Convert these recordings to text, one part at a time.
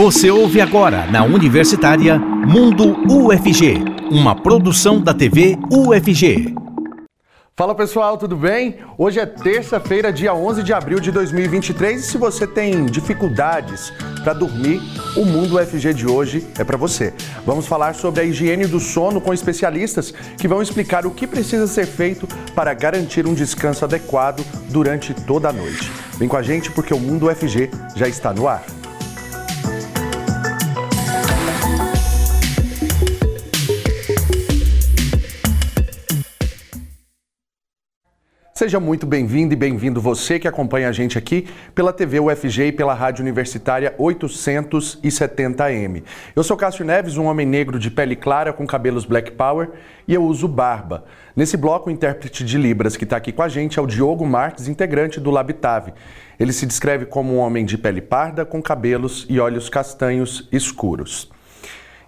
Você ouve agora na Universitária Mundo UFG, uma produção da TV UFG. Fala pessoal, tudo bem? Hoje é terça-feira, dia 11 de abril de 2023 e se você tem dificuldades para dormir, o Mundo UFG de hoje é para você. Vamos falar sobre a higiene do sono com especialistas que vão explicar o que precisa ser feito para garantir um descanso adequado durante toda a noite. Vem com a gente porque o Mundo UFG já está no ar. Seja muito bem-vindo e bem-vindo você que acompanha a gente aqui pela TV UFG e pela Rádio Universitária 870M. Eu sou Cássio Neves, um homem negro de pele clara com cabelos black power e eu uso barba. Nesse bloco, o intérprete de Libras que está aqui com a gente é o Diogo Marques, integrante do Labitave. Ele se descreve como um homem de pele parda com cabelos e olhos castanhos escuros.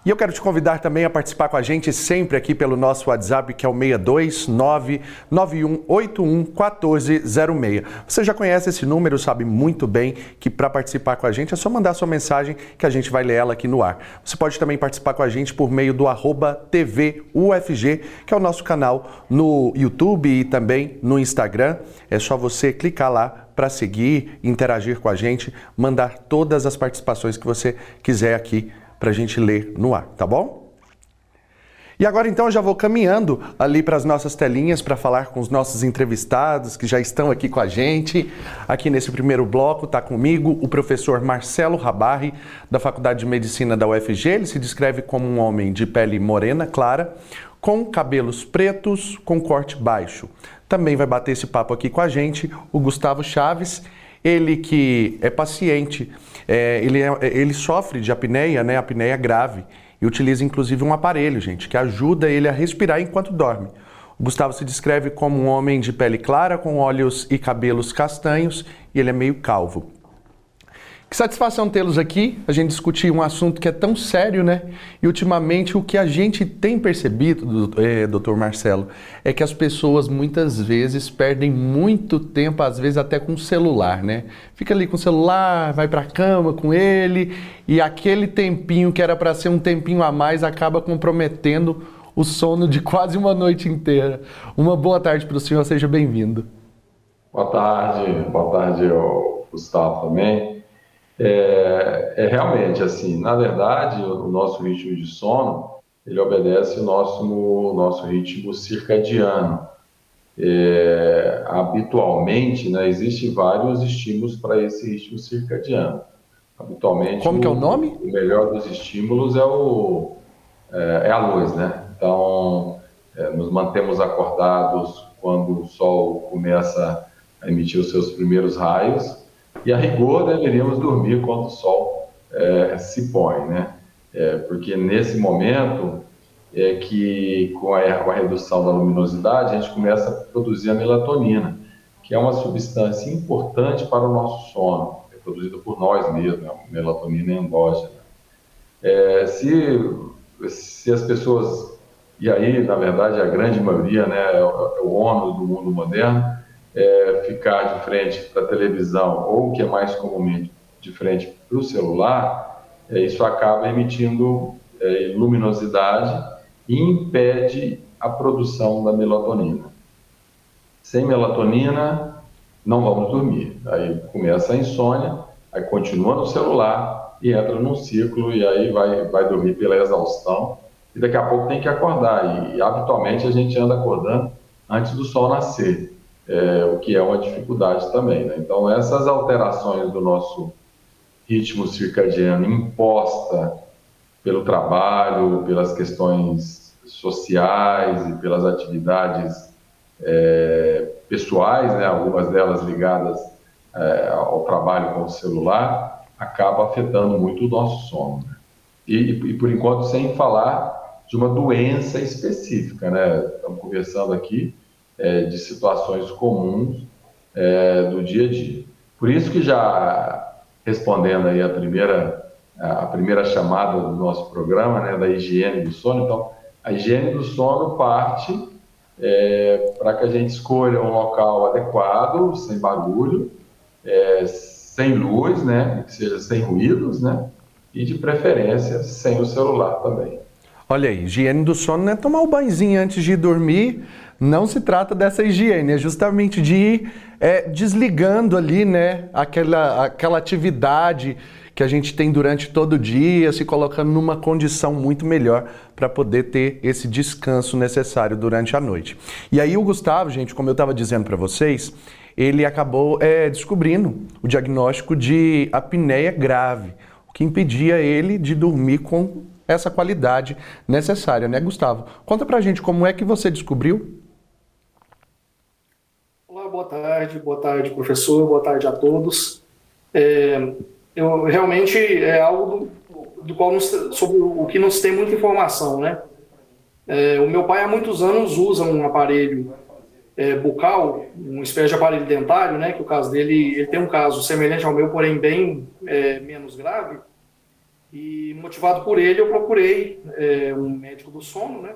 E eu quero te convidar também a participar com a gente sempre aqui pelo nosso WhatsApp, que é o 62991811406. Você já conhece esse número, sabe muito bem que para participar com a gente é só mandar sua mensagem que a gente vai ler ela aqui no ar. Você pode também participar com a gente por meio do arroba TVUFG, que é o nosso canal no YouTube e também no Instagram. É só você clicar lá para seguir, interagir com a gente, mandar todas as participações que você quiser aqui para a gente ler no ar, tá bom? E agora então eu já vou caminhando ali para as nossas telinhas para falar com os nossos entrevistados que já estão aqui com a gente. Aqui nesse primeiro bloco está comigo o professor Marcelo Rabarri, da Faculdade de Medicina da UFG. Ele se descreve como um homem de pele morena, clara, com cabelos pretos, com corte baixo. Também vai bater esse papo aqui com a gente o Gustavo Chaves, ele que é paciente é, ele, é, ele sofre de apneia, né, apneia grave, e utiliza inclusive um aparelho, gente, que ajuda ele a respirar enquanto dorme. O Gustavo se descreve como um homem de pele clara, com olhos e cabelos castanhos, e ele é meio calvo. Que satisfação tê-los aqui, a gente discutir um assunto que é tão sério, né? E ultimamente o que a gente tem percebido, é, doutor Marcelo, é que as pessoas muitas vezes perdem muito tempo, às vezes até com o celular, né? Fica ali com o celular, vai para a cama com ele, e aquele tempinho que era para ser um tempinho a mais acaba comprometendo o sono de quase uma noite inteira. Uma boa tarde para o senhor, seja bem-vindo. Boa tarde, boa tarde, Gustavo também. É, é, realmente assim, na verdade, o nosso ritmo de sono ele obedece o nosso, o nosso ritmo circadiano. É, habitualmente, né, existem vários estímulos para esse ritmo circadiano. Habitualmente, como o, que é o nome? O melhor dos estímulos é o é, é a luz, né? Então, é, nos mantemos acordados quando o sol começa a emitir os seus primeiros raios e a rigor deveríamos dormir quando o sol é, se põe, né? É, porque nesse momento é que com a, com a, redução da luminosidade a gente começa a produzir a melatonina, que é uma substância importante para o nosso sono, é produzida por nós mesmos, a melatonina endógena. É, se, se as pessoas, e aí na verdade a grande maioria, né, é o, é o ônus do mundo moderno, é, ficar de frente para a televisão ou, que é mais comumente, de frente para o celular, é, isso acaba emitindo é, luminosidade e impede a produção da melatonina. Sem melatonina, não vamos dormir. Aí começa a insônia, aí continua no celular e entra num ciclo e aí vai, vai dormir pela exaustão e daqui a pouco tem que acordar. E habitualmente a gente anda acordando antes do sol nascer é, o que é uma dificuldade também. Né? Então, essas alterações do nosso ritmo circadiano imposta pelo trabalho, pelas questões sociais e pelas atividades é, pessoais, né? algumas delas ligadas é, ao trabalho com o celular, acaba afetando muito o nosso sono. Né? E, e, por enquanto, sem falar de uma doença específica, né? Estamos conversando aqui é, de situações comuns é, do dia a dia. Por isso que já respondendo aí a primeira a primeira chamada do nosso programa, né, da higiene do sono, então a higiene do sono parte é, para que a gente escolha um local adequado, sem barulho, é, sem luz, né, que seja sem ruídos, né, e, de preferência, sem o celular também. Olha aí, higiene do sono não é tomar o banhozinho antes de dormir, não se trata dessa higiene, é justamente de ir é, desligando ali, né, aquela, aquela atividade que a gente tem durante todo o dia, se colocando numa condição muito melhor para poder ter esse descanso necessário durante a noite. E aí o Gustavo, gente, como eu estava dizendo para vocês, ele acabou é, descobrindo o diagnóstico de apneia grave, o que impedia ele de dormir com essa qualidade necessária, né, Gustavo? Conta pra gente como é que você descobriu. Boa tarde, boa tarde, professor, boa tarde a todos. É, eu realmente é algo do, do qual nos, sobre o que não se tem muita informação, né? É, o meu pai há muitos anos usa um aparelho é, bucal, uma espécie de aparelho dentário, né? Que o caso dele, ele tem um caso semelhante ao meu, porém bem é, menos grave. E motivado por ele, eu procurei é, um médico do sono, né?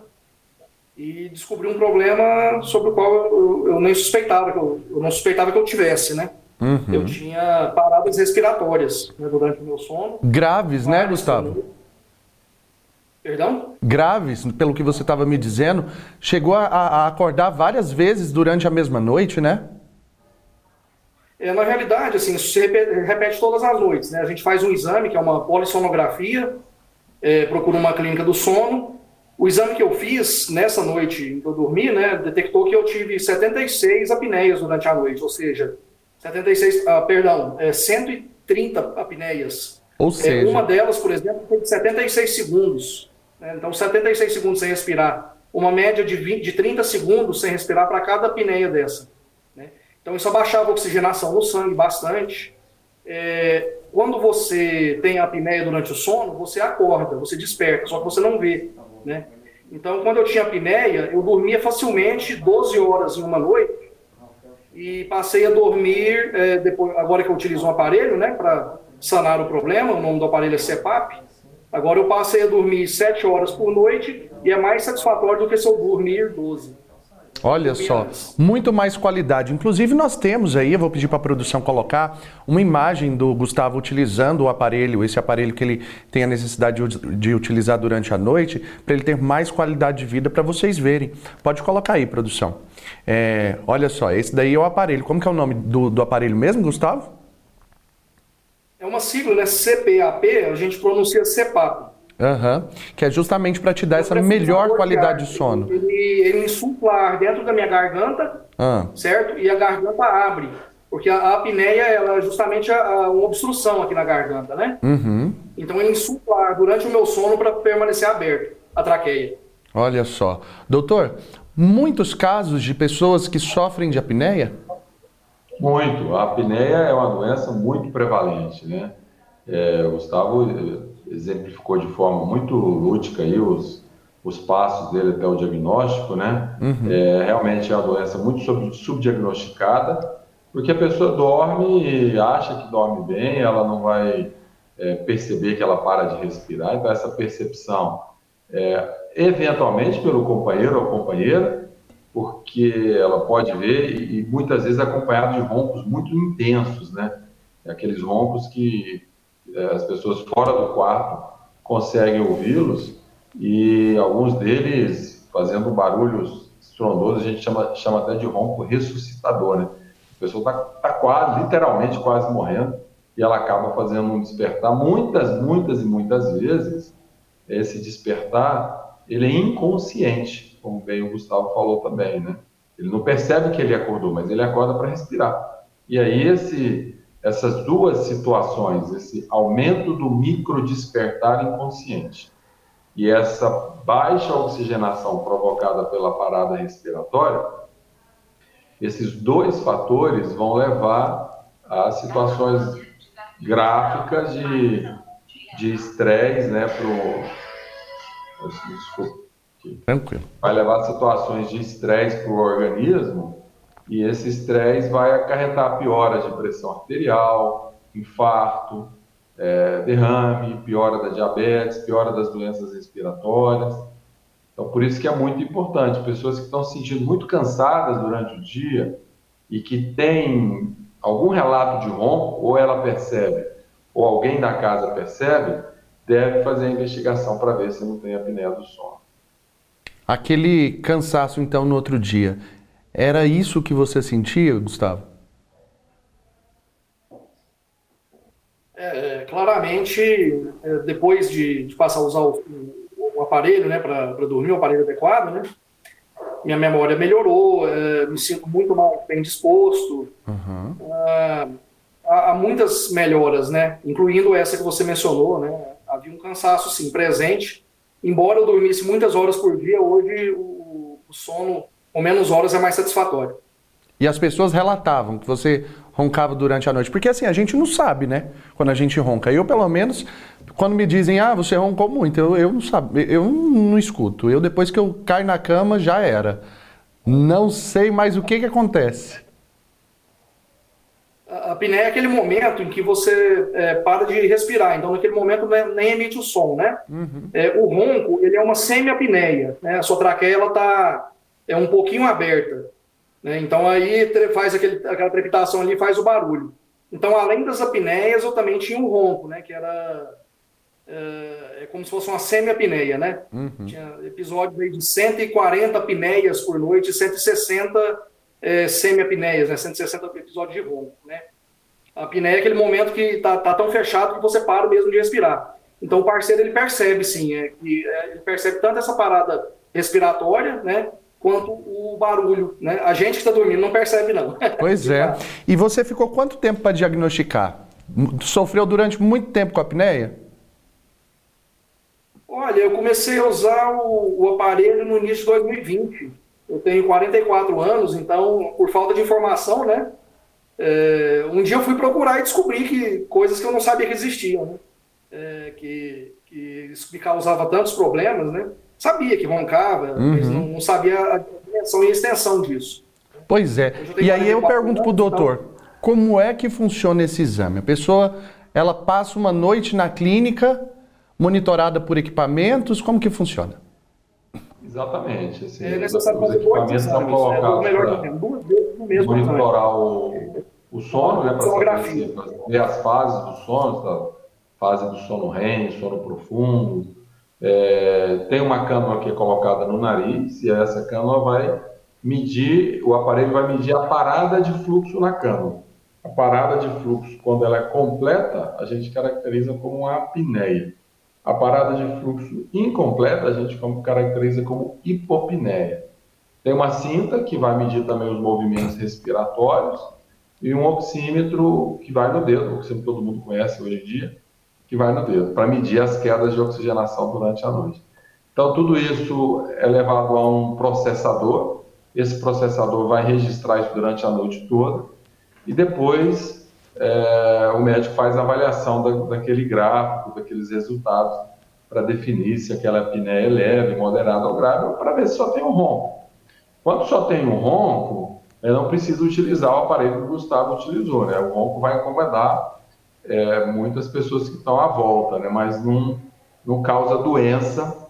E descobri um problema sobre o qual eu, eu nem suspeitava que eu, eu não suspeitava que eu tivesse, né? Uhum. Eu tinha paradas respiratórias né, durante o meu sono. Graves, né, Gustavo? Perdão? Graves, pelo que você estava me dizendo. Chegou a, a, acordar várias vezes durante a mesma noite, né? É, na realidade, assim, isso se repete, repete, todas as noites. Né? A gente faz um exame, que é uma polissonografia, é, procura uma clínica do sono. O exame que eu fiz nessa noite em que eu dormi, né, detectou que eu tive 76 apneias durante a noite, ou seja, 76, ah, perdão, é, 130 apneias. Ou seja... É, uma delas, por exemplo, foi de 76 segundos. Né? Então, 76 segundos sem respirar. Uma média de, 20, de 30 segundos sem respirar para cada apneia dessa. Né? Então, isso abaixava a oxigenação no sangue bastante. É, quando você tem a apneia durante o sono, você acorda, você desperta, só que você não vê. Né? Então, quando eu tinha apneia, eu dormia facilmente 12 horas em uma noite, e passei a dormir, é, depois, agora que eu utilizo um aparelho, né, para sanar o problema, o nome do aparelho é CEPAP, agora eu passei a dormir 7 horas por noite e é mais satisfatório do que se eu dormir 12. Olha só, muito mais qualidade. Inclusive, nós temos aí, eu vou pedir para a produção colocar, uma imagem do Gustavo utilizando o aparelho, esse aparelho que ele tem a necessidade de utilizar durante a noite, para ele ter mais qualidade de vida para vocês verem. Pode colocar aí, produção. É, olha só, esse daí é o aparelho. Como que é o nome do, do aparelho mesmo, Gustavo? É uma sigla, né? CPAP, a gente pronuncia CEPAP. Uhum. Que é justamente para te dar essa melhor qualidade de sono. Ele, ele insufla ar dentro da minha garganta, uhum. certo? E a garganta abre. Porque a, a apneia ela é justamente a, a, uma obstrução aqui na garganta, né? Uhum. Então ele insufla ar durante o meu sono para permanecer aberto, a traqueia. Olha só. Doutor, muitos casos de pessoas que sofrem de apneia? Muito. A apneia é uma doença muito prevalente, né? É, Gustavo exemplificou de forma muito lúdica aí os, os passos dele até o diagnóstico, né? Uhum. É, realmente é uma doença muito sub, subdiagnosticada, porque a pessoa dorme e acha que dorme bem, ela não vai é, perceber que ela para de respirar, então essa percepção, é, eventualmente pelo companheiro ou companheira, porque ela pode ver e, e muitas vezes acompanhado de roncos muito intensos, né? Aqueles roncos que as pessoas fora do quarto conseguem ouvi-los e alguns deles fazendo barulhos estrondosos, a gente chama, chama até de ronco ressuscitador, né? A pessoa está tá quase, literalmente quase morrendo e ela acaba fazendo um despertar. Muitas, muitas e muitas vezes, esse despertar, ele é inconsciente, como bem o Gustavo falou também, né? Ele não percebe que ele acordou, mas ele acorda para respirar. E aí esse essas duas situações, esse aumento do microdespertar inconsciente e essa baixa oxigenação provocada pela parada respiratória, esses dois fatores vão levar a situações gráficas de estresse, né, pro, desculpa, Tranquilo. vai levar a situações de estresse para o organismo e esse estresse vai acarretar piora de pressão arterial, infarto, é, derrame, piora da diabetes, piora das doenças respiratórias. Então, por isso que é muito importante, pessoas que estão se sentindo muito cansadas durante o dia e que têm algum relato de ronco, ou ela percebe, ou alguém da casa percebe, deve fazer a investigação para ver se não tem apneia do sono. Aquele cansaço, então, no outro dia, era isso que você sentia, Gustavo? É, é claramente, é, depois de, de, passar a usar o, o aparelho, né, para dormir, o aparelho adequado, né, minha memória melhorou, é, me sinto muito mais bem disposto. Uhum. há, há, muitas melhoras, né, incluindo essa que você mencionou, né, havia um cansaço, sim, presente, embora eu dormisse muitas horas por dia, hoje o, o sono com menos horas é mais satisfatório. E as pessoas relatavam que você roncava durante a noite. Porque assim, a gente não sabe, né? Quando a gente ronca. Eu, pelo menos, quando me dizem, ah, você roncou muito, eu, eu não sabe, eu não, escuto. Eu, depois que eu caio na cama, já era. Não sei mais o que, que acontece. A apneia é aquele momento em que você é, para de respirar, então naquele momento né, nem emite o som, né? Uhum. É, o ronco, ele é uma semi-apneia, né? A sua traqueia, ela tá é um pouquinho aberta, né? Então aí faz aquele, aquela trepitação ali, faz o barulho. Então, além das apneias, eu também tinha um ronco, né? Que era é, é como se fosse uma semi-apneia, né? Uhum. Tinha episódios aí de 140 apneias por noite, 160 é, semi-apneias, né? 160 episódios de ronco, né? A apneia é aquele momento que tá, tá tão fechado que você para mesmo de respirar. Então o parceiro ele percebe sim, é, que, é, ele percebe tanto essa parada respiratória, né? Quanto o barulho, né? A gente que está dormindo não percebe não. Pois é. E você ficou quanto tempo para diagnosticar? Sofreu durante muito tempo com a apneia? Olha, eu comecei a usar o, o aparelho no início de 2020 eu tenho 44 anos, então, por falta de informação, né? É, um dia eu fui procurar e descobri que coisas que eu não sabia que existiam, né? É, que, que isso me causava tantos problemas, né? Sabia que roncava, uhum. mas não, não, sabia a dimensão e a extensão disso. Pois é. E aí eu pergunto para o doutor, então... como é que funciona esse exame? A pessoa, ela passa uma noite na clínica, monitorada por equipamentos, como que funciona? Exatamente. Assim, é necessário fazer dois exames, colocados é, melhor para duas vezes no mesmo monitorar o, o sono, né, para ver as fases do sono, tá? fase do sono REM, sono profundo. É, tem uma cânula que é colocada no nariz e essa cânula vai medir, o aparelho vai medir a parada de fluxo na cânula. A parada de fluxo, quando ela é completa, a gente caracteriza como uma apneia. A parada de fluxo incompleta a gente caracteriza como hipopneia. Tem uma cinta que vai medir também os movimentos respiratórios e um oxímetro que vai no dedo, o oxímetro todo mundo conhece hoje em dia, que vai no dedo, para medir as quedas de oxigenação durante a noite. Então, tudo isso é levado a um processador, esse processador vai registrar isso durante a noite toda, e depois é, o médico faz a avaliação da, daquele gráfico, daqueles resultados, para definir se aquela apneia é leve, moderada ou grave, para ver se só tem um ronco. Quando só tem um ronco, eu não preciso utilizar o aparelho que o Gustavo utilizou, né? O ronco vai incomodar é, muitas pessoas que estão à volta, né? Mas não, não causa doença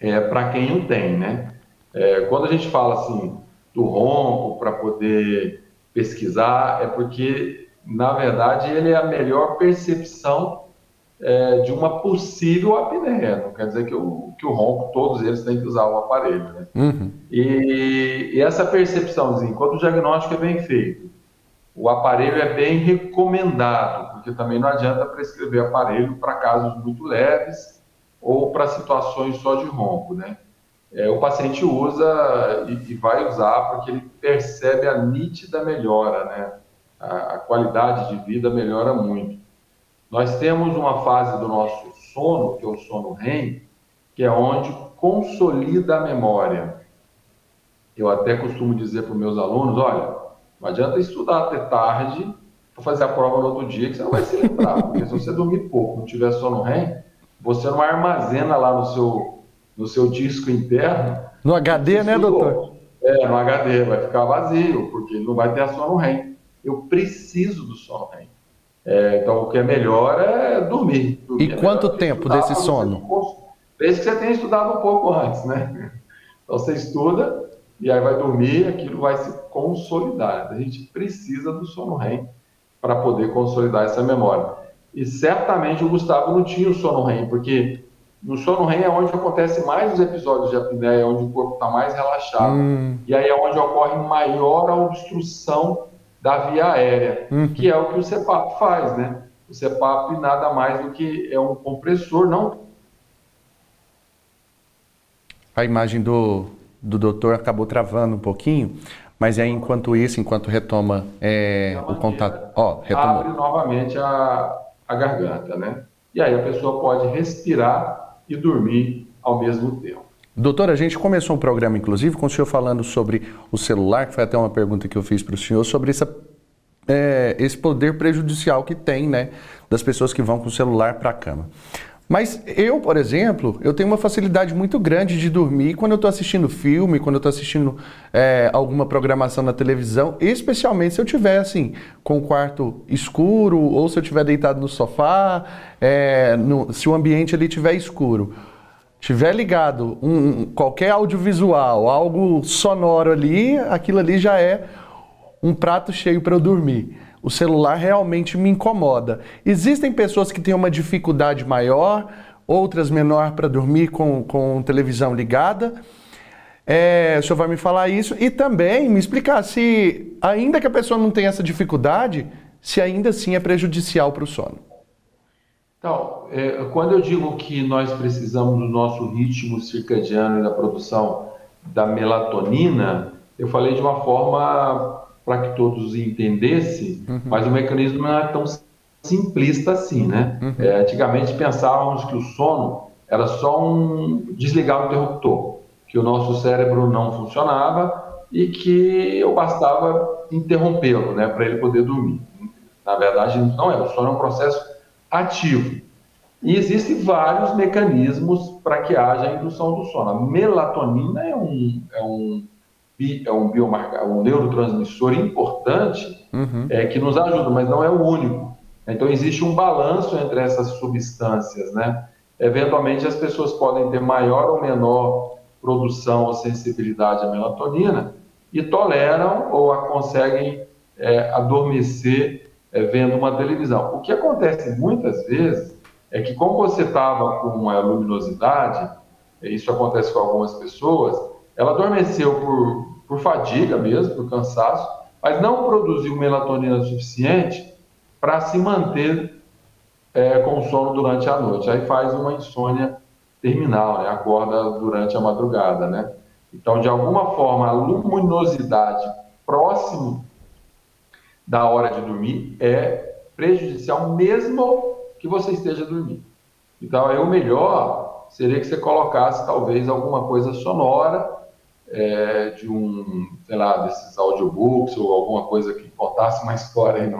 é, para quem o tem, né? É, quando a gente fala assim do ronco para poder pesquisar, é porque na verdade, ele é a melhor percepção é, de uma possível apneia. Não quer dizer que o, que o ronco, todos eles têm que usar o aparelho. Né? Uhum. E, e, essa percepçãozinha, quando o diagnóstico é bem feito, o aparelho é bem recomendado, porque também não adianta prescrever aparelho para casos muito leves ou para situações só de ronco, né? É, o paciente usa e, e vai usar porque ele percebe a nítida melhora, né? a, a qualidade de vida melhora muito. Nós temos uma fase do nosso sono, que é o sono REM, que é onde consolida a memória. Eu até costumo dizer para os meus alunos, olha, não adianta estudar até tarde para fazer a prova no outro dia que você não vai se lembrar, porque se você dormir pouco, não tiver sono REM, você não armazena lá no seu, no seu disco interno. No HD, né, doutor? É, no HD, vai ficar vazio, porque não vai ter a sono REM eu preciso do sono REM. É, então, o que é melhor é dormir. dormir e é quanto tempo desse sono? Desde que você tenha estudado um pouco antes, né? Então, você estuda e aí vai dormir, aquilo vai se consolidar. A gente precisa do sono REM para poder consolidar essa memória. e certamente o Gustavo não tinha o sono REM, porque no sono REM é onde acontece mais os episódios de apneia, é onde o corpo está mais relaxado. Hum. E aí é onde ocorre maior obstrução da via aérea, hum. que é o que o CPAP faz, né? O CPAP nada mais do que é um compressor, não. A imagem do, do doutor acabou travando um pouquinho, mas aí enquanto isso, enquanto retoma é, o contato. Ó, retomou. Abre novamente a, a garganta, né? E aí a pessoa pode respirar e dormir ao mesmo tempo. Doutor, a gente começou um programa, inclusive, com o senhor falando sobre o celular, que foi até uma pergunta que eu fiz para o senhor, sobre essa, é, esse poder prejudicial que tem, né, das pessoas que vão com o celular para a cama. Mas eu, por exemplo, eu tenho uma facilidade muito grande de dormir quando eu estou assistindo filme, quando eu estou assistindo é, alguma programação na televisão, especialmente se eu estiver assim, com o quarto escuro ou se eu estiver deitado no sofá, é, no, se o ambiente ali estiver escuro. Tiver ligado um, qualquer audiovisual, algo sonoro ali, aquilo ali já é um prato cheio para eu dormir o celular realmente me incomoda. Existem pessoas que têm uma dificuldade maior, outras menor para dormir com, com televisão ligada. É, o senhor vai me falar isso e também me explicar se, ainda que a pessoa não tenha essa dificuldade, se ainda assim é prejudicial para o sono. Então, é, quando eu digo que nós precisamos do nosso ritmo circadiano e da produção da melatonina, eu falei de uma forma para que todos entendessem, uhum. mas o mecanismo não é tão simplista assim, né? Uhum. É, antigamente pensávamos que o sono era só um desligar o interruptor, que o nosso cérebro não funcionava e que eu bastava interrompê-lo, né, para ele poder dormir. Na verdade, não é. O sono é um processo ativo. E existem vários mecanismos para que haja a indução do sono. A melatonina é um, é um é um biomarcador, um neurotransmissor importante uhum. é, que nos ajuda, mas não é o único. Então existe um balanço entre essas substâncias, né? Eventualmente as pessoas podem ter maior ou menor produção ou sensibilidade à melatonina e toleram ou a conseguem é, adormecer é, vendo uma televisão. O que acontece muitas vezes é que como você estava com a luminosidade, isso acontece com algumas pessoas, ela adormeceu por, por fadiga mesmo, por cansaço, mas não produziu melatonina suficiente para se manter é, com sono durante a noite. Aí faz uma insônia terminal, né? acorda durante a madrugada. Né? Então, de alguma forma, a luminosidade próximo da hora de dormir é prejudicial mesmo que você esteja dormindo. Então, aí o melhor seria que você colocasse talvez alguma coisa sonora é, de um, sei lá, desses audiobooks ou alguma coisa que contasse uma história em,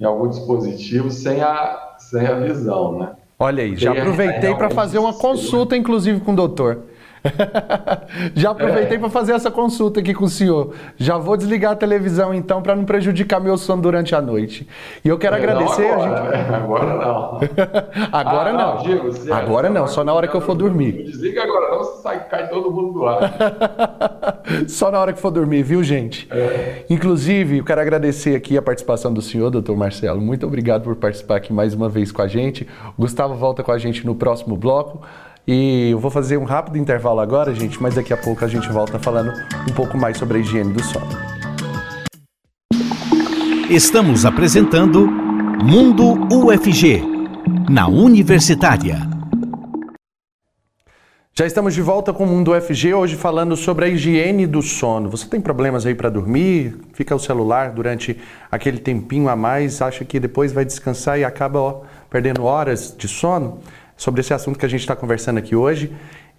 em algum dispositivo sem a, sem a visão, né? Olha aí, já aproveitei para fazer uma consulta, inclusive, com o doutor. Já aproveitei é. para fazer essa consulta aqui com o senhor. Já vou desligar a televisão então para não prejudicar meu sono durante a noite. E eu quero é, agradecer não agora, a gente. Agora não. agora ah, não. não Diego, agora não, só na hora que eu for dormir. Desliga agora, não você sai, cai todo mundo do ar. só na hora que for dormir, viu, gente? É. Inclusive, eu quero agradecer aqui a participação do senhor, doutor Marcelo. Muito obrigado por participar aqui mais uma vez com a gente. O Gustavo volta com a gente no próximo bloco. E eu vou fazer um rápido intervalo agora, gente, mas daqui a pouco a gente volta falando um pouco mais sobre a higiene do sono. Estamos apresentando Mundo UFG, na Universitária. Já estamos de volta com o Mundo UFG, hoje falando sobre a higiene do sono. Você tem problemas aí para dormir? Fica o celular durante aquele tempinho a mais, acha que depois vai descansar e acaba ó, perdendo horas de sono? Sobre esse assunto que a gente está conversando aqui hoje.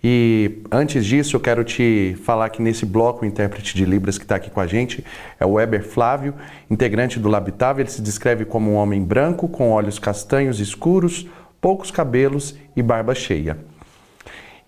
E antes disso, eu quero te falar que nesse bloco, o intérprete de Libras que está aqui com a gente é o Weber Flávio, integrante do Labitável. Ele se descreve como um homem branco, com olhos castanhos escuros, poucos cabelos e barba cheia.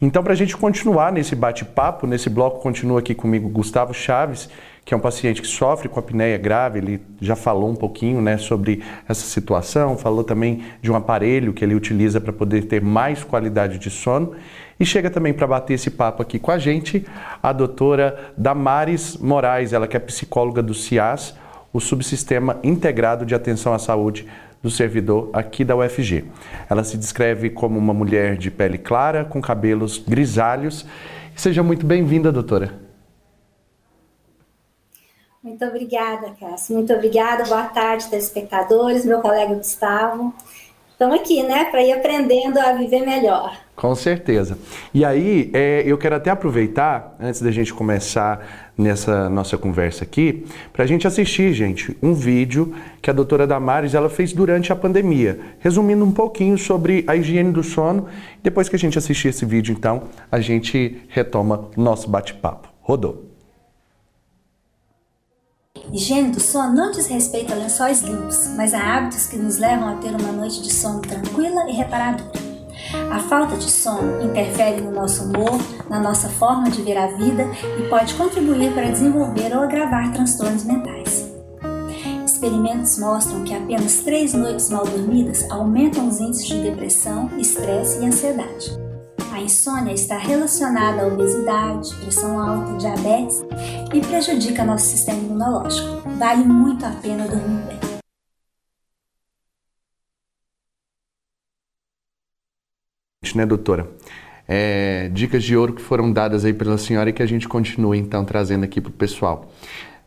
Então, para a gente continuar nesse bate-papo, nesse bloco continua aqui comigo Gustavo Chaves, que é um paciente que sofre com apneia grave, ele já falou um pouquinho né, sobre essa situação, falou também de um aparelho que ele utiliza para poder ter mais qualidade de sono. E chega também para bater esse papo aqui com a gente a doutora Damares Moraes, ela que é psicóloga do CIAS, o Subsistema Integrado de Atenção à Saúde do servidor aqui da UFG. Ela se descreve como uma mulher de pele clara, com cabelos grisalhos. Seja muito bem-vinda, doutora. Muito obrigada, Cássio. Muito obrigada. Boa tarde, telespectadores, meu colega Gustavo. Estamos aqui, né, para ir aprendendo a viver melhor. Com certeza. E aí, é, eu quero até aproveitar, antes da gente começar nessa nossa conversa aqui, para a gente assistir, gente, um vídeo que a doutora Damares ela fez durante a pandemia, resumindo um pouquinho sobre a higiene do sono. Depois que a gente assistir esse vídeo, então, a gente retoma o nosso bate-papo. Rodou. Higiene do sono não diz respeito a lençóis limpos, mas a hábitos que nos levam a ter uma noite de sono tranquila e reparadora. A falta de sono interfere no nosso humor, na nossa forma de ver a vida e pode contribuir para desenvolver ou agravar transtornos mentais. Experimentos mostram que apenas três noites mal dormidas aumentam os índices de depressão, estresse e ansiedade. A insônia está relacionada à obesidade, pressão alta, diabetes e prejudica nosso sistema imunológico. Vale muito a pena dormir bem. né, doutora? É, dicas de ouro que foram dadas aí pela senhora e que a gente continua então trazendo aqui para o pessoal.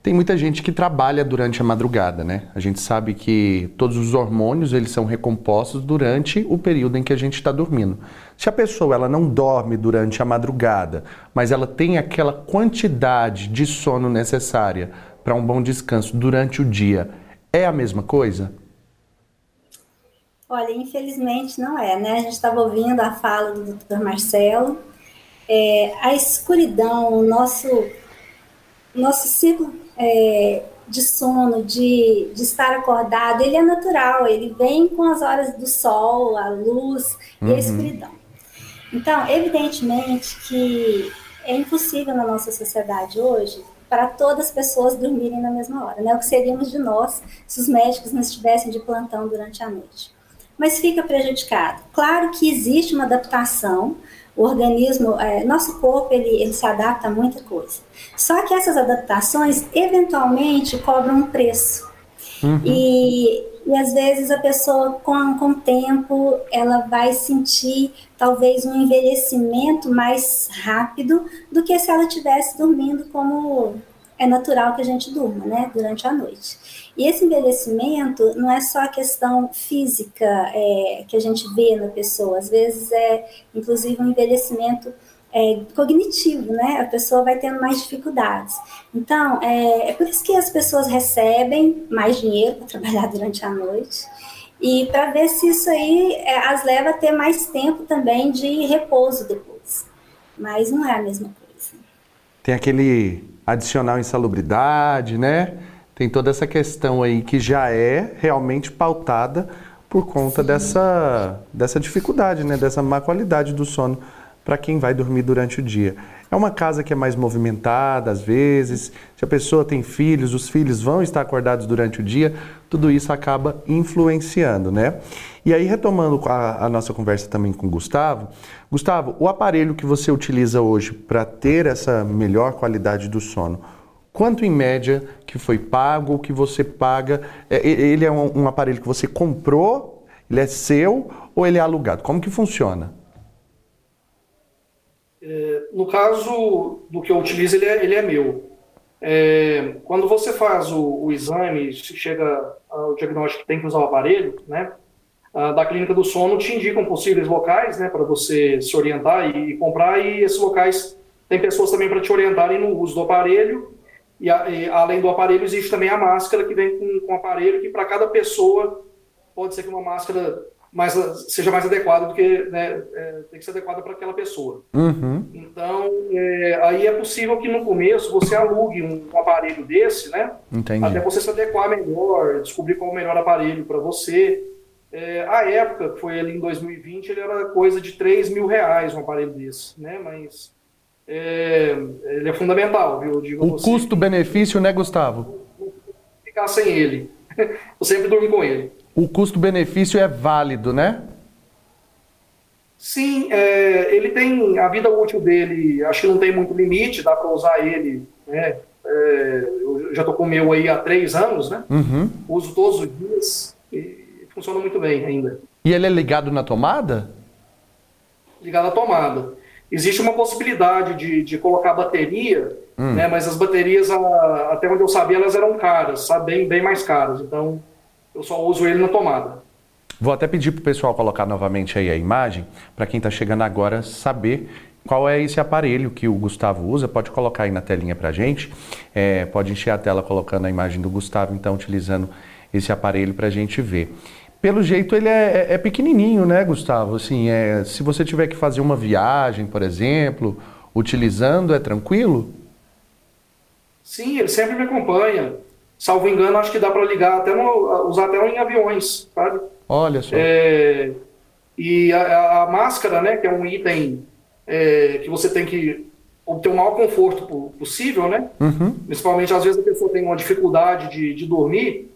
Tem muita gente que trabalha durante a madrugada, né? A gente sabe que todos os hormônios eles são recompostos durante o período em que a gente está dormindo. Se a pessoa ela não dorme durante a madrugada, mas ela tem aquela quantidade de sono necessária para um bom descanso durante o dia, é a mesma coisa? Olha, infelizmente não é, né? A gente estava ouvindo a fala do Dr. Marcelo. É, a escuridão, o nosso, nosso ciclo é, de sono, de, de estar acordado, ele é natural, ele vem com as horas do sol, a luz uhum. e a uhum. escuridão. Então, evidentemente que é impossível na nossa sociedade hoje para todas as pessoas dormirem na mesma hora, né? O que seríamos de nós se os médicos não estivessem de plantão durante a noite mas fica prejudicado. Claro que existe uma adaptação, o organismo, é, nosso corpo, ele, ele se adapta a muita coisa. Só que essas adaptações, eventualmente, cobram um preço. Uhum. E, e às vezes a pessoa, com, com o tempo, ela vai sentir talvez um envelhecimento mais rápido do que se ela estivesse dormindo como é natural que a gente durma, né, durante a noite. E esse envelhecimento não é só a questão física é, que a gente vê na pessoa, às vezes é inclusive um envelhecimento é, cognitivo, né? A pessoa vai tendo mais dificuldades. Então, é, é por isso que as pessoas recebem mais dinheiro para trabalhar durante a noite e para ver se isso aí é, as leva a ter mais tempo também de repouso depois. Mas não é a mesma coisa. Tem aquele adicional insalubridade, né? Tem toda essa questão aí que já é realmente pautada por conta dessa, dessa dificuldade, né? Dessa má qualidade do sono para quem vai dormir durante o dia. É uma casa que é mais movimentada, às vezes, se a pessoa tem filhos, os filhos vão estar acordados durante o dia, tudo isso acaba influenciando, né? E aí, retomando a, a nossa conversa também com o Gustavo, Gustavo, o aparelho que você utiliza hoje para ter essa melhor qualidade do sono, quanto em média que foi pago, o que você paga? É, ele é um, aparelho que você comprou, ele é seu ou ele é alugado? Como que funciona? É, no caso do que eu utilizo, ele é, ele é meu. É, quando você faz o, o exame, chega ao diagnóstico que tem que usar o aparelho, né? da clínica do sono te indicam possíveis locais, né, para você se orientar e, e, comprar. E esses locais tem pessoas também para te orientarem no uso do aparelho. E, a, e, além do aparelho existe também a máscara que vem com, com o aparelho que para cada pessoa pode ser que uma máscara mais, seja mais adequada do que né, é, tem que ser adequada para aquela pessoa. Uhum. Então, é, aí é possível que no começo você alugue um, um aparelho desse, né? Entendi. Até você se adequar melhor, descobrir qual é o melhor aparelho para você. É, a época, que foi ali em 2020, ele era coisa de 3 mil reais um aparelho desse, né? Mas é, ele é fundamental, viu? o custo-benefício, né, Gustavo? Ficar sem ele. Eu sempre durmo com ele o custo-benefício é válido, né? Sim, é, ele tem a vida útil dele, acho que não tem muito limite, dá para usar ele, né? É, eu já estou com o meu aí há três anos, né? Uhum. Uso todos os dias, e funciona muito bem ainda. E ele é ligado na tomada? Ligado à tomada. Existe uma possibilidade de, de colocar bateria, hum. né, mas as baterias, até onde eu sabia, elas eram caras, sabe? Bem, bem mais caras. Então, eu só uso ele na tomada. Vou até pedir para o pessoal colocar novamente aí a imagem, para quem está chegando agora saber qual é esse aparelho que o Gustavo usa. Pode colocar aí na telinha para a gente. É, pode encher a tela colocando a imagem do Gustavo, então, utilizando esse aparelho para a gente ver. Pelo jeito ele é, é, é, pequenininho, né, Gustavo? Assim, é, se você tiver que fazer uma viagem, por exemplo, utilizando, é tranquilo? Sim, ele sempre me acompanha. Salvo engano, acho que dá para ligar até no, usar até em aviões, sabe? Olha só. É, e a, a, máscara, né, que é um item é, que você tem que obter o maior conforto possível, né? Uhum. Principalmente às vezes a pessoa tem uma dificuldade de, de dormir,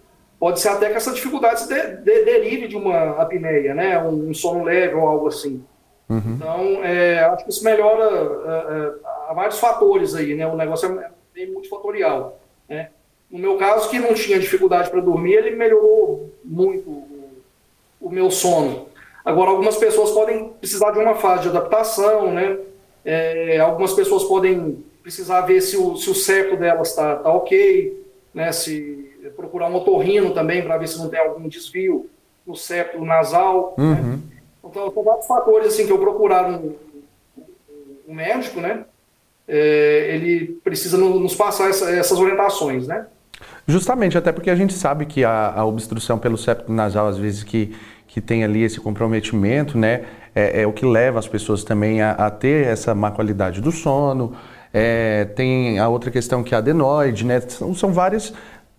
pode ser até que essa dificuldade de, de, derive de uma apneia, né? Um, um sono leve ou algo assim. Uhum. Então, é, acho que isso melhora é, é, há vários fatores aí, né? O negócio é bem multifatorial, né? No meu caso, que não tinha dificuldade para dormir, ele melhorou muito o, o, meu sono. Agora, algumas pessoas podem precisar de uma fase de adaptação, né? É, algumas pessoas podem precisar ver se o, se o seco delas está tá ok, né? Se procurar um otorrino também para ver se não tem algum desvio no septo nasal. Né? Uhum. Né? Então, são vários fatores assim que eu procurar um, um médico, né? É, ele precisa nos passar essa, essas orientações, né? Justamente, até porque a gente sabe que a, a obstrução pelo septo nasal, às vezes que, que tem ali esse comprometimento, né, é, é o que leva as pessoas também a, a ter essa má qualidade do sono. É, tem a outra questão que é a adenoide, né? São, são, vários,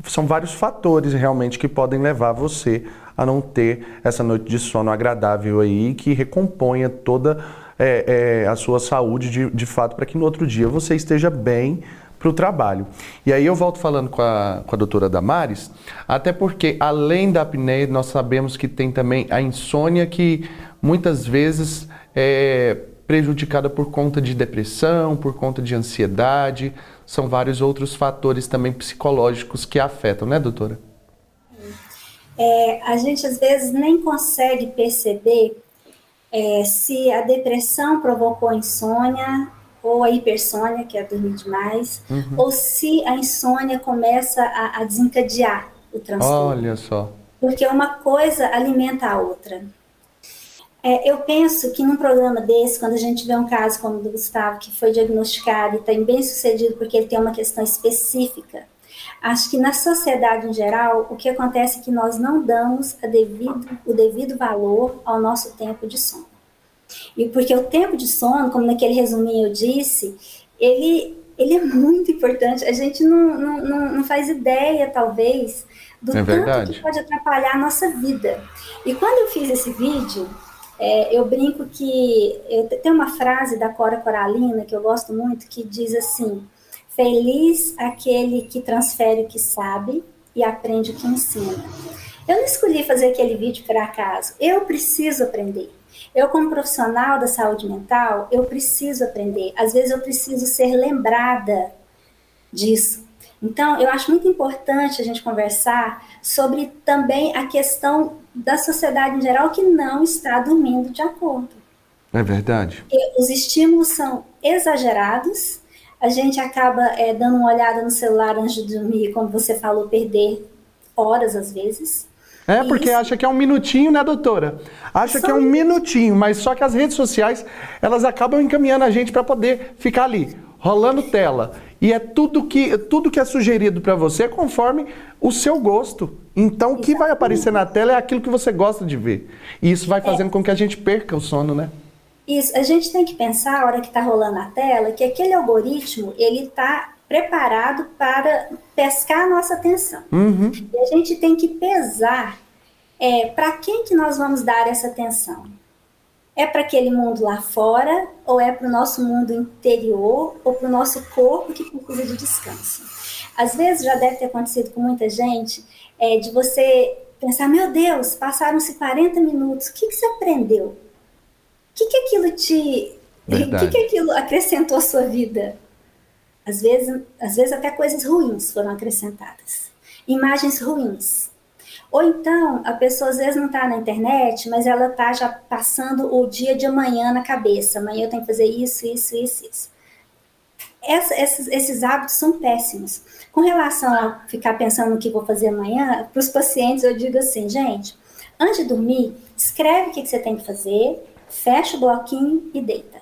são vários fatores realmente que podem levar você a não ter essa noite de sono agradável aí, que recomponha toda é, é, a sua saúde de, de fato, para que no outro dia você esteja bem para o trabalho. E aí eu volto falando com a, com a doutora Damares, até porque além da apneia, nós sabemos que tem também a insônia que muitas vezes é prejudicada por conta de depressão, por conta de ansiedade, são vários outros fatores também psicológicos que afetam, né, doutora? É, a gente às vezes nem consegue perceber é, se a depressão provocou insônia ou a hipersônia, que é dormir demais, uhum. ou se a insônia começa a, a desencadear o transtorno. Olha só. Porque uma coisa alimenta a outra. É, eu penso que num programa desse, quando a gente vê um caso como o do Gustavo, que foi diagnosticado e está bem sucedido porque ele tem uma questão específica, acho que na sociedade em geral, o que acontece é que nós não damos devido, o devido valor ao nosso tempo de sono. E porque o tempo de sono, como naquele resuminho eu disse, ele, ele é muito importante. A gente não, não, não faz ideia, talvez, do é tanto que pode atrapalhar a nossa vida. E quando eu fiz esse vídeo, é, eu brinco que eu, tem uma frase da Cora Coralina que eu gosto muito que diz assim: Feliz aquele que transfere o que sabe e aprende o que ensina. Eu não escolhi fazer aquele vídeo por acaso. Eu preciso aprender. Eu, como profissional da saúde mental, eu preciso aprender. Às vezes eu preciso ser lembrada disso. Então, eu acho muito importante a gente conversar sobre também a questão da sociedade em geral que não está dormindo de acordo. É verdade. E os estímulos são exagerados, a gente acaba é, dando uma olhada no celular antes de dormir, como você falou, perder horas às vezes. É, porque Isso. acha que é um minutinho, né, doutora? Acha só que é um isso. minutinho, mas só que as redes sociais, elas acabam encaminhando a gente para poder ficar ali, rolando tela. E é tudo que, tudo que é sugerido para você conforme o seu gosto. Então, o que vai aparecer na tela é aquilo que você gosta de ver. E isso vai é. fazendo é. com que a gente perca o sono, né? Isso, a gente tem que pensar, a hora que está rolando a tela, que aquele algoritmo, ele está preparado para pescar a nossa atenção. Uhum. E a gente tem que pesar é, para quem que nós vamos dar essa atenção. É para aquele mundo lá fora, ou é para o nosso mundo interior, ou para o nosso corpo que precisa de descanso. Às vezes já deve ter acontecido com muita gente, é, de você pensar, meu Deus, passaram-se 40 minutos, o que, que você aprendeu? O que, que aquilo te. O que, que aquilo acrescentou à sua vida? Às vezes, às vezes até coisas ruins foram acrescentadas. Imagens ruins. Ou então, a pessoa às vezes não está na internet, mas ela está já passando o dia de amanhã na cabeça. Amanhã eu tenho que fazer isso, isso, isso, isso. Essa, esses, esses hábitos são péssimos. Com relação a ficar pensando no que vou fazer amanhã, para os pacientes eu digo assim, gente, antes de dormir, escreve o que, que você tem que fazer, fecha o bloquinho e deita.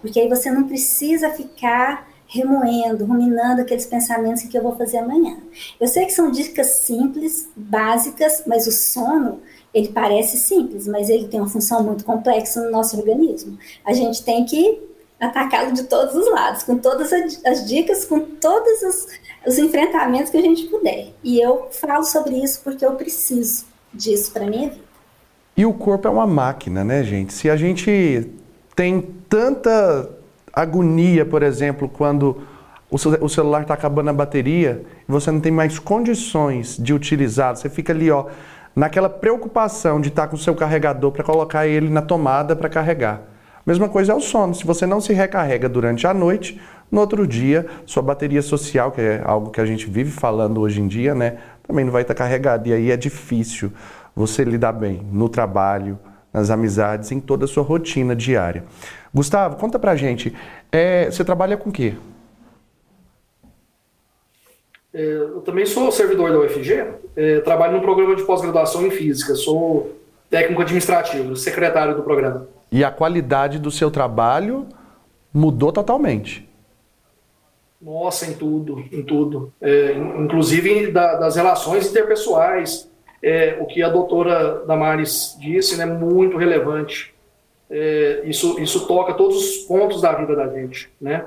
Porque aí você não precisa ficar remoendo, ruminando aqueles pensamentos que eu vou fazer amanhã. Eu sei que são dicas simples, básicas, mas o sono, ele parece simples, mas ele tem uma função muito complexa no nosso organismo. A gente tem que atacá-lo de todos os lados, com todas as dicas, com todos os, os enfrentamentos que a gente puder. E eu falo sobre isso porque eu preciso disso para minha vida. E o corpo é uma máquina, né, gente? Se a gente tem tanta agonia, por exemplo, quando o celular está acabando a bateria e você não tem mais condições de utilizar, você fica ali, ó, naquela preocupação de estar tá com o seu carregador para colocar ele na tomada para carregar. Mesma coisa é o sono. Se você não se recarrega durante a noite, no outro dia, sua bateria social, que é algo que a gente vive falando hoje em dia, né, também não vai estar carregada. E aí é difícil você lidar bem no trabalho, nas amizades, em toda a sua rotina diária. Gustavo, conta pra gente, é, você trabalha com o quê? É, eu também sou servidor da UFG, é, trabalho no programa de pós-graduação em Física, sou técnico administrativo, secretário do programa. E a qualidade do seu trabalho mudou totalmente? Nossa, em tudo, em tudo. É, inclusive da, das relações interpessoais, é, o que a doutora Damares disse é né, muito relevante é, isso, isso toca todos os pontos da vida da gente, né?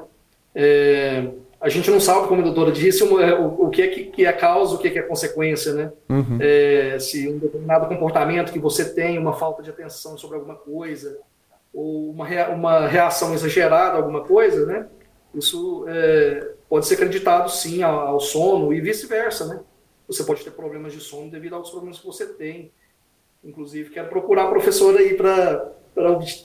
É, a gente não sabe, como a doutora disse, o, o, o que, é que, que, é causa, o que é, que é consequência, né? Uhum. É, se um determinado comportamento que você tem, uma falta de atenção sobre alguma coisa, ou uma, uma reação exagerada alguma coisa, né? Isso é, pode ser acreditado, sim, ao, ao sono e vice-versa, né? Você pode ter problemas de sono devido aos problemas que você tem. Inclusive, quero procurar a professora aí para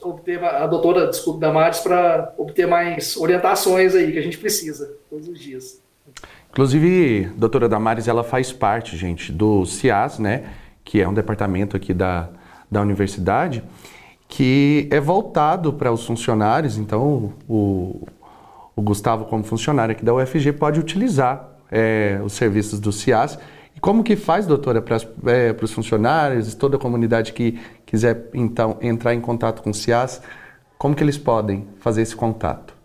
obter a doutora, desculpe, Damares, para obter mais orientações aí que a gente precisa todos os dias. Inclusive, doutora Damares, ela faz parte, gente, do CIAS, né, que é um departamento aqui da, da universidade, que é voltado para os funcionários, então o, o Gustavo, como funcionário aqui da UFG, pode utilizar é, os serviços do CIAS. E como que faz, doutora, para é, os funcionários, toda a comunidade que, quiser então entrar em contato com o CIAS, como que eles podem fazer esse contato?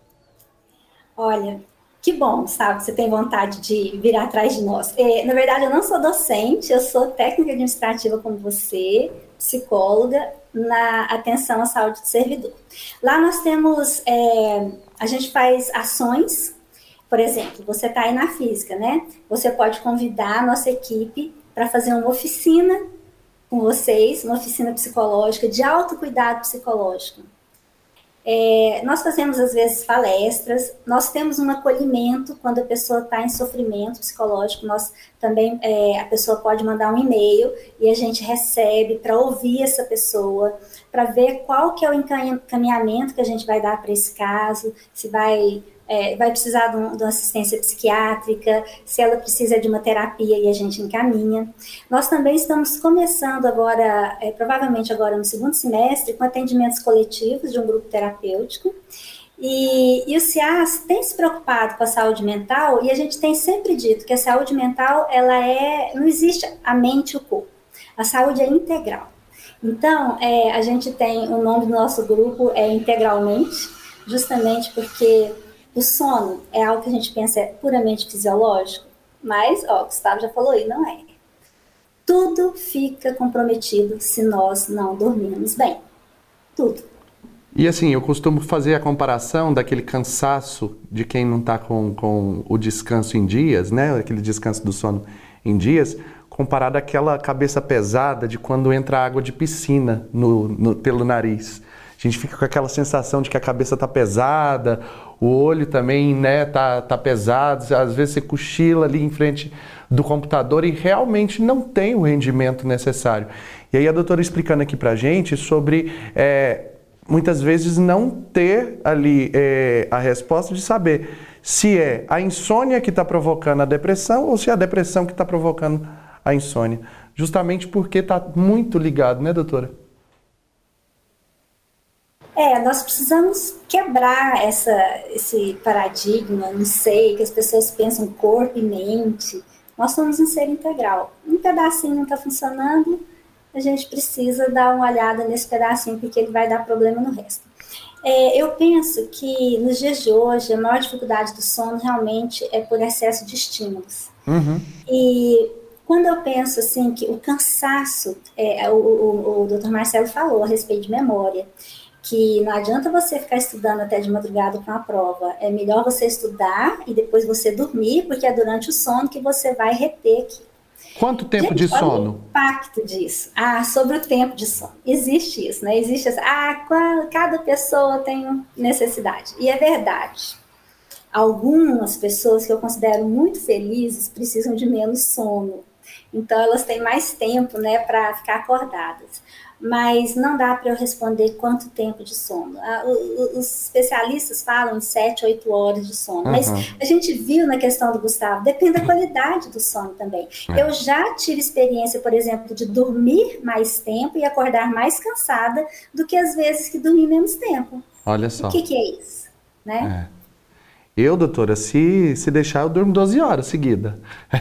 Olha, que bom, sabe, você tem vontade de vir atrás de nós. É, na verdade, eu não sou docente, eu sou técnica administrativa como você, psicóloga, na atenção à saúde do servidor. Lá nós temos, é, a gente faz ações, por exemplo, você está aí na física, né? Você pode convidar a nossa equipe para fazer uma oficina com vocês, uma oficina psicológica de autocuidado psicológico. É, nós fazemos às vezes palestras, nós temos um acolhimento quando a pessoa está em sofrimento psicológico, nós também é, a pessoa pode mandar um e-mail e a gente recebe para ouvir essa pessoa, para ver qual que é o encaminhamento que a gente vai dar para esse caso, se vai é, vai precisar de, um, de, uma assistência psiquiátrica, se ela precisa de uma terapia e a gente encaminha. Nós também estamos começando agora, é, provavelmente agora no segundo semestre, com atendimentos coletivos de um grupo terapêutico. E, e, o CIAS tem se preocupado com a saúde mental e a gente tem sempre dito que a saúde mental ela é não existe a mente e o corpo. A saúde é integral. Então, é, a gente tem o nome do nosso grupo é integralmente, justamente porque o sono é algo que a gente pensa é puramente fisiológico, mas, ó, o Gustavo já falou aí, não é. Tudo fica comprometido se nós não dormirmos bem. Tudo. E assim, eu costumo fazer a comparação daquele cansaço de quem não está com, com o descanso em dias, né? Aquele descanso do sono em dias, comparado àquela cabeça pesada de quando entra água de piscina no, no, pelo nariz. A gente fica com aquela sensação de que a cabeça está pesada, o olho também né, tá, tá pesado, às vezes você cochila ali em frente do computador e realmente não tem o rendimento necessário. E aí a doutora explicando aqui pra gente sobre é, muitas vezes não ter ali é, a resposta de saber se é a insônia que está provocando a depressão ou se é a depressão que está provocando a insônia. justamente porque está muito ligado, né, doutora? É, nós precisamos quebrar essa, esse paradigma, não sei, que as pessoas pensam corpo e mente. Nós somos um ser integral. Um pedacinho não está funcionando, a gente precisa dar uma olhada nesse pedacinho, porque ele vai dar problema no resto. É, eu penso que nos dias de hoje, a maior dificuldade do sono realmente é por excesso de estímulos. Uhum. E quando eu penso assim que o cansaço, é, o, o, o Dr. Marcelo falou a respeito de memória, que não adianta você ficar estudando até de madrugada para uma prova. É melhor você estudar e depois você dormir, porque é durante o sono que você vai reter aqui. Quanto tempo Gente, de sono? o impacto disso? Ah, sobre o tempo de sono. Existe isso, né? Existe assim, ah, cada pessoa tem necessidade. E é verdade. Algumas pessoas que eu considero muito felizes precisam de menos sono. Então elas têm mais tempo, né, para ficar acordadas mas não dá para eu responder quanto tempo de sono. Ah, os especialistas falam em 7, 8 horas de sono, uhum. mas a gente viu na questão do Gustavo, depende da qualidade do sono também. É. Eu já tive experiência, por exemplo, de dormir mais tempo e acordar mais cansada do que as vezes que dormi menos tempo. Olha só. O que, que é isso? Né? É. Eu, doutora, se, se deixar, eu durmo 12 horas seguida.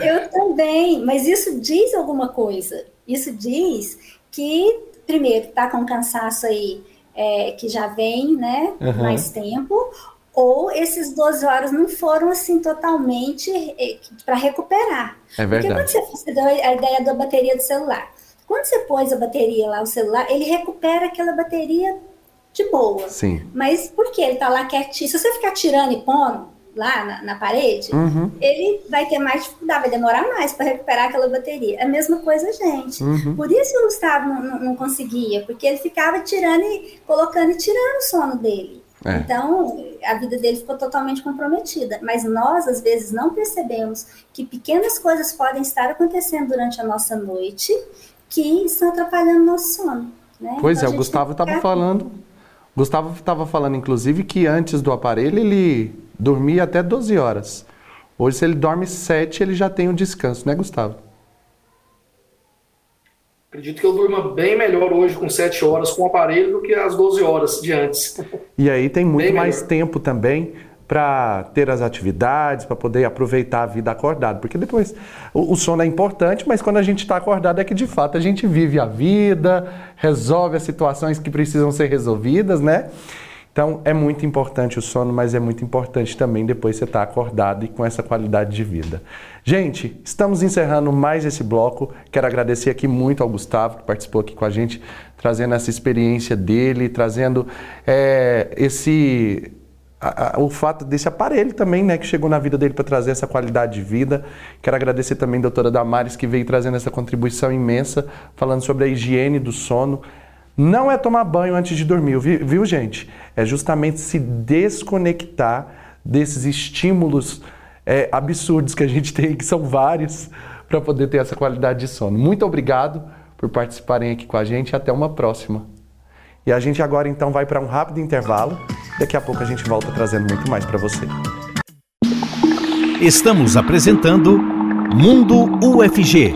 eu também, mas isso diz alguma coisa. Isso diz que, primeiro, está com cansaço aí é, que já vem, né, uhum. mais tempo, ou esses 12 horas não foram assim totalmente é, para recuperar. É verdade. Porque quando você, você deu a ideia da bateria do celular, quando você pôs a bateria lá, o celular, ele recupera aquela bateria de boa. Sim. Mas por que ele está lá quietinho? Se você ficar tirando e pondo, lá na, na parede, uhum. ele vai ter mais dificuldade, vai demorar mais para recuperar aquela bateria. É a mesma coisa, gente. Uhum. Por isso o Gustavo não, não, não, conseguia, porque ele ficava tirando e colocando e tirando o sono dele. É. Então, a vida dele ficou totalmente comprometida. Mas nós, às vezes, não percebemos que pequenas coisas podem estar acontecendo durante a nossa noite que estão atrapalhando o nosso sono. Né? Pois então, é, o Gustavo estava falando. Gustavo estava falando, inclusive, que antes do aparelho ele dormia até 12 horas. Hoje, se ele dorme 7, ele já tem um descanso, né, Gustavo? Acredito que eu durma bem melhor hoje com 7 horas com o aparelho do que as 12 horas de antes. E aí tem muito bem mais melhor. tempo também para ter as atividades, para poder aproveitar a vida acordado. Porque depois o, o sono é importante, mas quando a gente está acordado é que de fato a gente vive a vida, resolve as situações que precisam ser resolvidas, né? Então é muito importante o sono, mas é muito importante também depois você estar tá acordado e com essa qualidade de vida. Gente, estamos encerrando mais esse bloco. Quero agradecer aqui muito ao Gustavo que participou aqui com a gente, trazendo essa experiência dele, trazendo é, esse a, a, o fato desse aparelho também, né, que chegou na vida dele para trazer essa qualidade de vida. Quero agradecer também a doutora Damares, que veio trazendo essa contribuição imensa, falando sobre a higiene do sono. Não é tomar banho antes de dormir, viu, gente? É justamente se desconectar desses estímulos é, absurdos que a gente tem, que são vários, para poder ter essa qualidade de sono. Muito obrigado por participarem aqui com a gente até uma próxima. E a gente agora então vai para um rápido intervalo. Daqui a pouco a gente volta trazendo muito mais para você. Estamos apresentando Mundo UFG,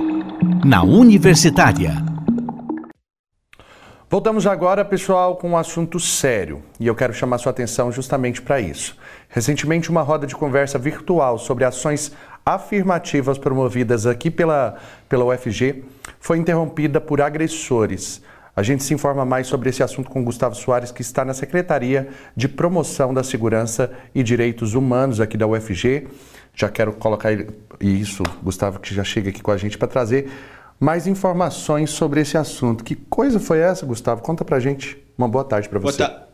na Universitária. Voltamos agora, pessoal, com um assunto sério e eu quero chamar sua atenção justamente para isso. Recentemente, uma roda de conversa virtual sobre ações afirmativas promovidas aqui pela, pela UFG foi interrompida por agressores. A gente se informa mais sobre esse assunto com Gustavo Soares, que está na Secretaria de Promoção da Segurança e Direitos Humanos aqui da UFG. Já quero colocar isso, Gustavo, que já chega aqui com a gente para trazer mais informações sobre esse assunto. Que coisa foi essa, Gustavo? Conta pra gente. Uma boa tarde para você. Boa, ta...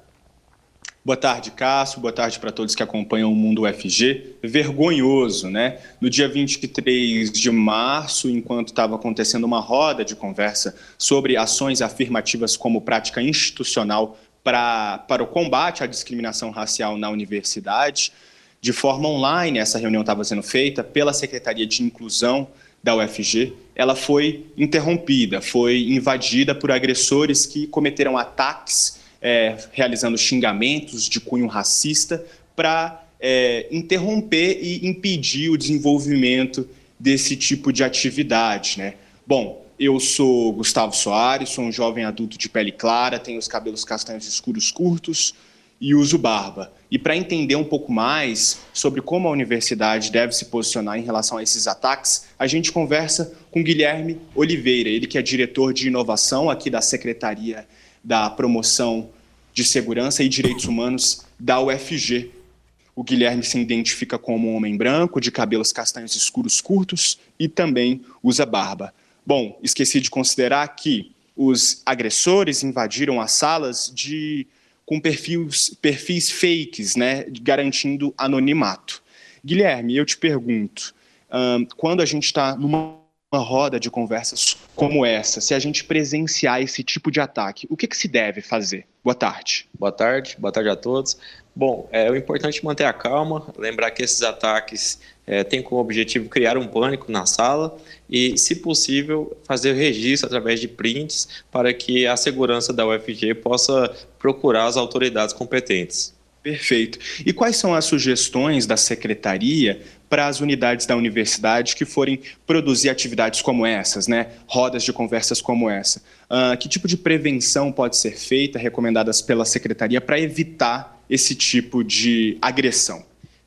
boa, tarde, Cássio. Boa tarde para todos que acompanham o Mundo UFG. Vergonhoso, né? No dia 23 de março, enquanto estava acontecendo uma roda de conversa sobre ações afirmativas como prática institucional pra, para o combate à discriminação racial na universidade, de forma online, essa reunião estava sendo feita pela Secretaria de Inclusão da UFG, ela foi interrompida, foi invadida por agressores que cometeram ataques, é, realizando xingamentos de cunho racista para é, interromper e impedir o desenvolvimento desse tipo de atividade, né? Bom, eu sou Gustavo Soares, sou um jovem adulto de pele clara, tenho os cabelos castanhos escuros curtos e uso barba. E para entender um pouco mais sobre como a universidade deve se posicionar em relação a esses ataques, a gente conversa com Guilherme Oliveira, ele que é diretor de inovação aqui da Secretaria da Promoção de Segurança e Direitos Humanos da UFG. O Guilherme se identifica como um homem branco, de cabelos castanhos escuros curtos e também usa barba. Bom, esqueci de considerar que os agressores invadiram as salas de com perfis, perfis fakes, né, garantindo anonimato. Guilherme, eu te pergunto, um, quando a gente está numa roda de conversas como essa, se a gente presenciar esse tipo de ataque, o que, que se deve fazer? Boa tarde. Boa tarde, boa tarde a todos. Bom, é o importante manter a calma, lembrar que esses ataques é, têm como objetivo criar um pânico na sala e, se possível, fazer registro através de prints para que a segurança da UFG possa procurar as autoridades competentes. Perfeito. E quais são as sugestões da secretaria para as unidades da universidade que forem produzir atividades como essas, né? Rodas de conversas como essa. Uh, que tipo de prevenção pode ser feita, recomendadas pela secretaria, para evitar esse tipo de agressão?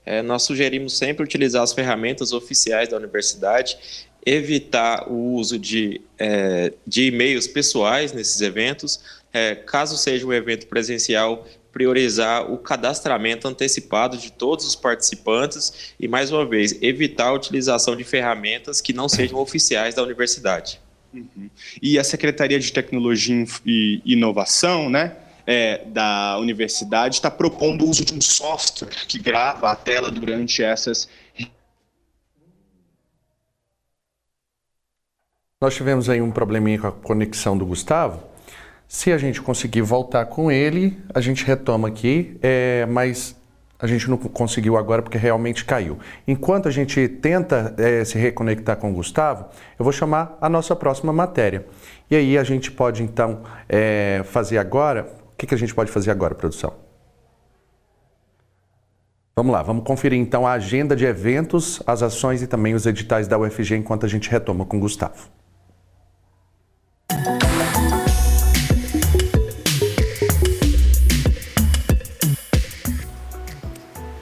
É, nós sugerimos sempre utilizar as ferramentas oficiais da universidade, evitar o uso de, é, de e-mails pessoais nesses eventos. É, caso seja um evento presencial, priorizar o cadastramento antecipado de todos os participantes e, mais uma vez, evitar a utilização de ferramentas que não sejam oficiais da universidade. Uhum. E a Secretaria de Tecnologia e Inovação, né? É, da universidade está propondo o uso de um software que grava a tela durante essas. Nós tivemos aí um probleminha com a conexão do Gustavo. Se a gente conseguir voltar com ele, a gente retoma aqui, é, mas a gente não conseguiu agora porque realmente caiu. Enquanto a gente tenta é, se reconectar com o Gustavo, eu vou chamar a nossa próxima matéria. E aí a gente pode então é, fazer agora que, que a gente pode fazer agora, produção? Vamos lá, vamos conferir então a agenda de eventos, as ações e também os editais da UFG enquanto a gente retoma com o Gustavo.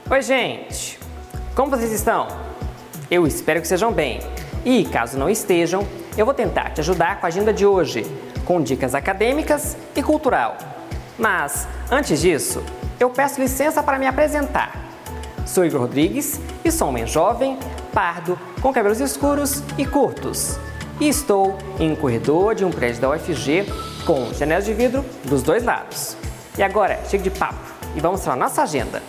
Oi, gente! Como vocês estão? Eu espero que sejam bem. E caso não estejam, eu vou tentar te ajudar com a agenda de hoje, com dicas acadêmicas e cultural. Mas, antes disso, eu peço licença para me apresentar. Sou Igor Rodrigues e sou um homem jovem, pardo, com cabelos escuros e curtos. E estou em um corredor de um prédio da UFG com janelas de vidro dos dois lados. E agora, chega de papo e vamos para a nossa agenda.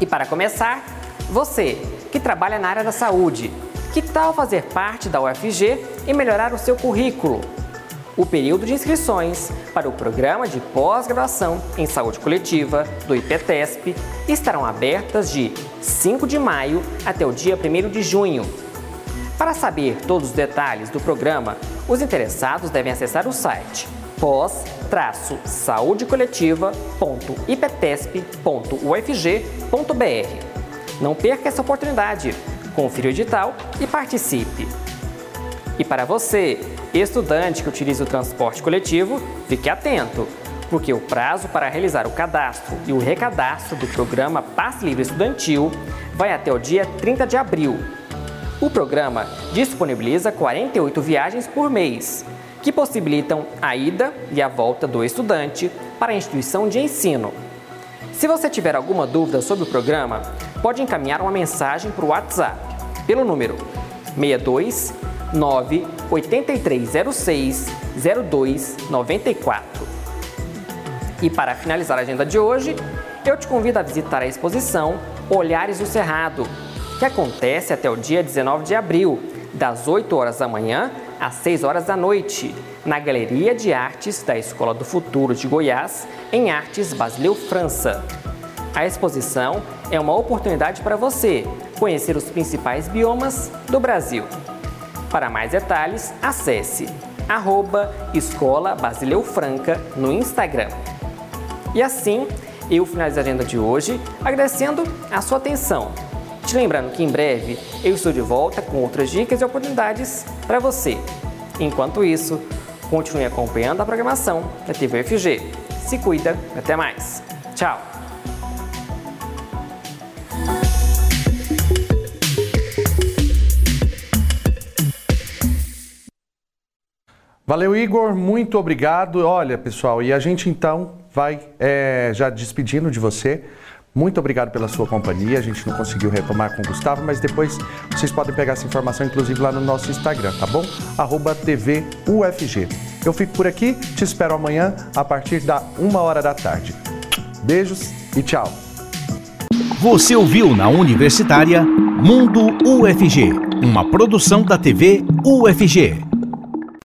E para começar, você que trabalha na área da saúde, que tal fazer parte da UFG e melhorar o seu currículo? O período de inscrições para o Programa de Pós-Graduação em Saúde Coletiva do IPTESP estarão abertas de 5 de maio até o dia 1 de junho. Para saber todos os detalhes do programa, os interessados devem acessar o site pós-saudecoletiva.iptesp.ufg.br. Não perca essa oportunidade. Confira o edital e participe. E para você Estudante que utilize o transporte coletivo, fique atento, porque o prazo para realizar o cadastro e o recadastro do programa Passe Livre Estudantil vai até o dia 30 de abril. O programa disponibiliza 48 viagens por mês, que possibilitam a ida e a volta do estudante para a instituição de ensino. Se você tiver alguma dúvida sobre o programa, pode encaminhar uma mensagem para o WhatsApp pelo número 62 9 8306 0294. E para finalizar a agenda de hoje, eu te convido a visitar a exposição Olhares do Cerrado, que acontece até o dia 19 de abril, das 8 horas da manhã às 6 horas da noite, na Galeria de Artes da Escola do Futuro de Goiás, em Artes Basileu França. A exposição é uma oportunidade para você conhecer os principais biomas do Brasil. Para mais detalhes, acesse arroba Escola Basileu Franca no Instagram. E assim, eu finalizo a agenda de hoje agradecendo a sua atenção. Te lembrando que em breve eu estou de volta com outras dicas e oportunidades para você. Enquanto isso, continue acompanhando a programação da TV UFG. Se cuida, até mais. Tchau! Valeu, Igor, muito obrigado. Olha, pessoal, e a gente então vai é, já despedindo de você. Muito obrigado pela sua companhia. A gente não conseguiu retomar com o Gustavo, mas depois vocês podem pegar essa informação, inclusive, lá no nosso Instagram, tá bom? Arroba TV UFG. Eu fico por aqui, te espero amanhã a partir da uma hora da tarde. Beijos e tchau. Você ouviu na Universitária Mundo UFG, uma produção da TV UFG.